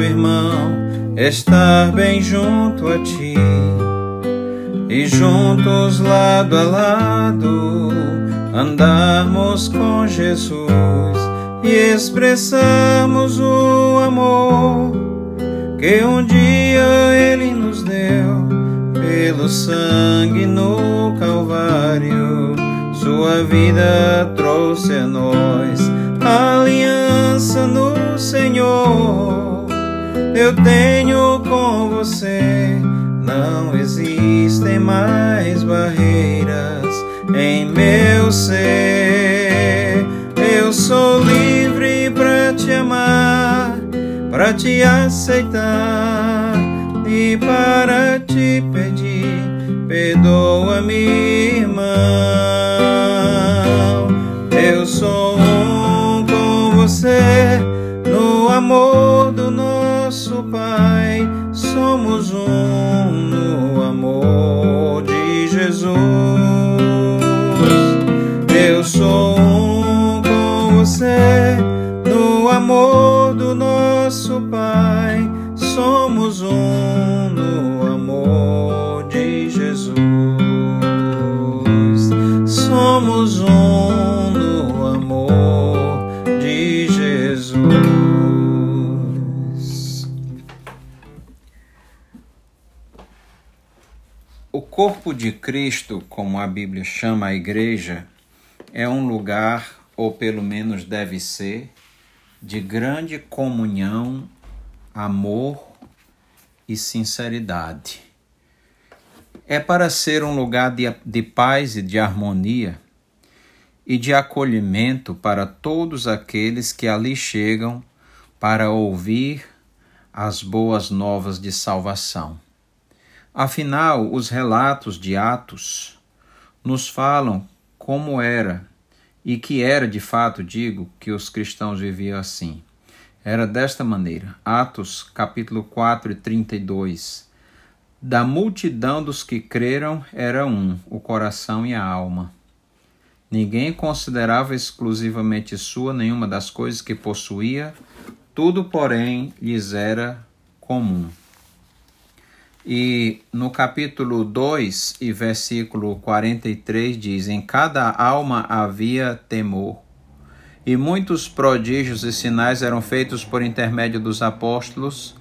irmão, estar bem junto a ti e juntos lado a lado andarmos com Jesus e expressamos o amor que um dia Ele nos deu pelo sangue no Calvário. Sua vida trouxe a nós Senhor. Eu tenho com você, não existem mais barreiras em meu ser. Eu sou livre para te amar, para te aceitar e para te pedir. Perdoa-me, irmão. Eu sou amor do nosso Pai. Somos um no amor de Jesus. Eu sou um com você no amor do nosso Pai. Somos um no amor de Jesus. Somos um O corpo de Cristo, como a Bíblia chama a igreja, é um lugar, ou pelo menos deve ser, de grande comunhão, amor e sinceridade. É para ser um lugar de, de paz e de harmonia e de acolhimento para todos aqueles que ali chegam para ouvir as boas novas de salvação. Afinal, os relatos de Atos nos falam como era e que era de fato, digo, que os cristãos viviam assim. Era desta maneira. Atos, capítulo 4 e 32. Da multidão dos que creram era um, o coração e a alma. Ninguém considerava exclusivamente sua nenhuma das coisas que possuía, tudo, porém, lhes era comum. E no capítulo 2 e versículo 43 diz: Em cada alma havia temor, e muitos prodígios e sinais eram feitos por intermédio dos apóstolos.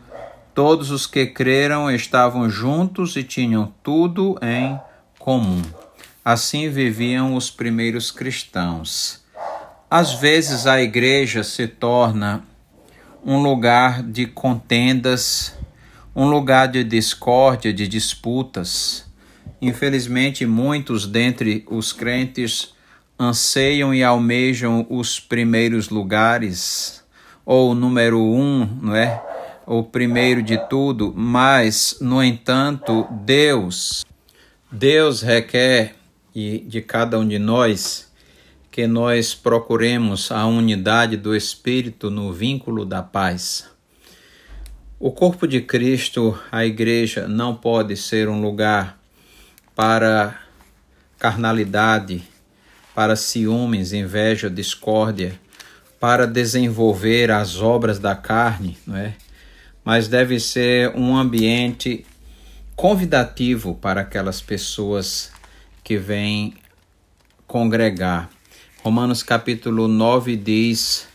Todos os que creram estavam juntos e tinham tudo em comum. Assim viviam os primeiros cristãos. Às vezes a igreja se torna um lugar de contendas, um lugar de discórdia, de disputas. Infelizmente, muitos dentre os crentes anseiam e almejam os primeiros lugares, ou o número um, não é? O primeiro de tudo, mas, no entanto, Deus, Deus requer e de cada um de nós que nós procuremos a unidade do Espírito no vínculo da paz. O corpo de Cristo, a igreja, não pode ser um lugar para carnalidade, para ciúmes, inveja, discórdia, para desenvolver as obras da carne, não é? Mas deve ser um ambiente convidativo para aquelas pessoas que vêm congregar. Romanos capítulo 9 diz: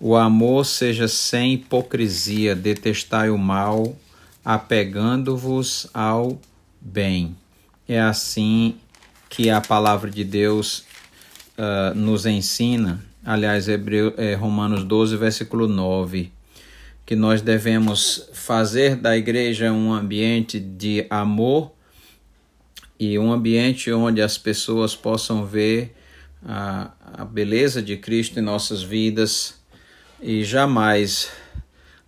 O amor seja sem hipocrisia, detestai o mal, apegando-vos ao bem. É assim que a palavra de Deus uh, nos ensina, aliás, Hebreu, é, Romanos 12, versículo 9, que nós devemos fazer da igreja um ambiente de amor e um ambiente onde as pessoas possam ver a, a beleza de Cristo em nossas vidas e jamais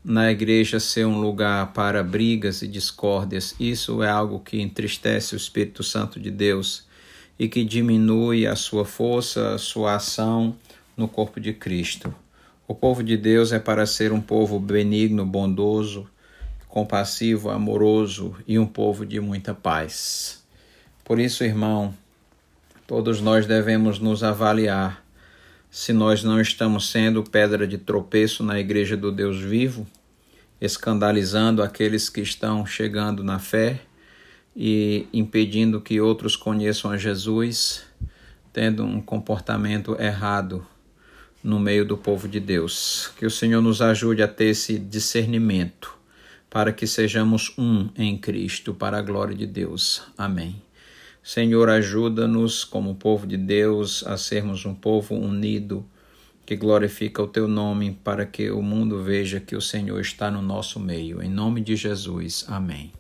na igreja ser um lugar para brigas e discórdias. Isso é algo que entristece o Espírito Santo de Deus e que diminui a sua força, a sua ação no corpo de Cristo. O povo de Deus é para ser um povo benigno, bondoso, compassivo, amoroso e um povo de muita paz. Por isso, irmão, todos nós devemos nos avaliar se nós não estamos sendo pedra de tropeço na igreja do Deus vivo escandalizando aqueles que estão chegando na fé e impedindo que outros conheçam a Jesus, tendo um comportamento errado no meio do povo de Deus. Que o Senhor nos ajude a ter esse discernimento para que sejamos um em Cristo, para a glória de Deus. Amém. Senhor, ajuda-nos, como povo de Deus, a sermos um povo unido, que glorifica o teu nome, para que o mundo veja que o Senhor está no nosso meio. Em nome de Jesus. Amém.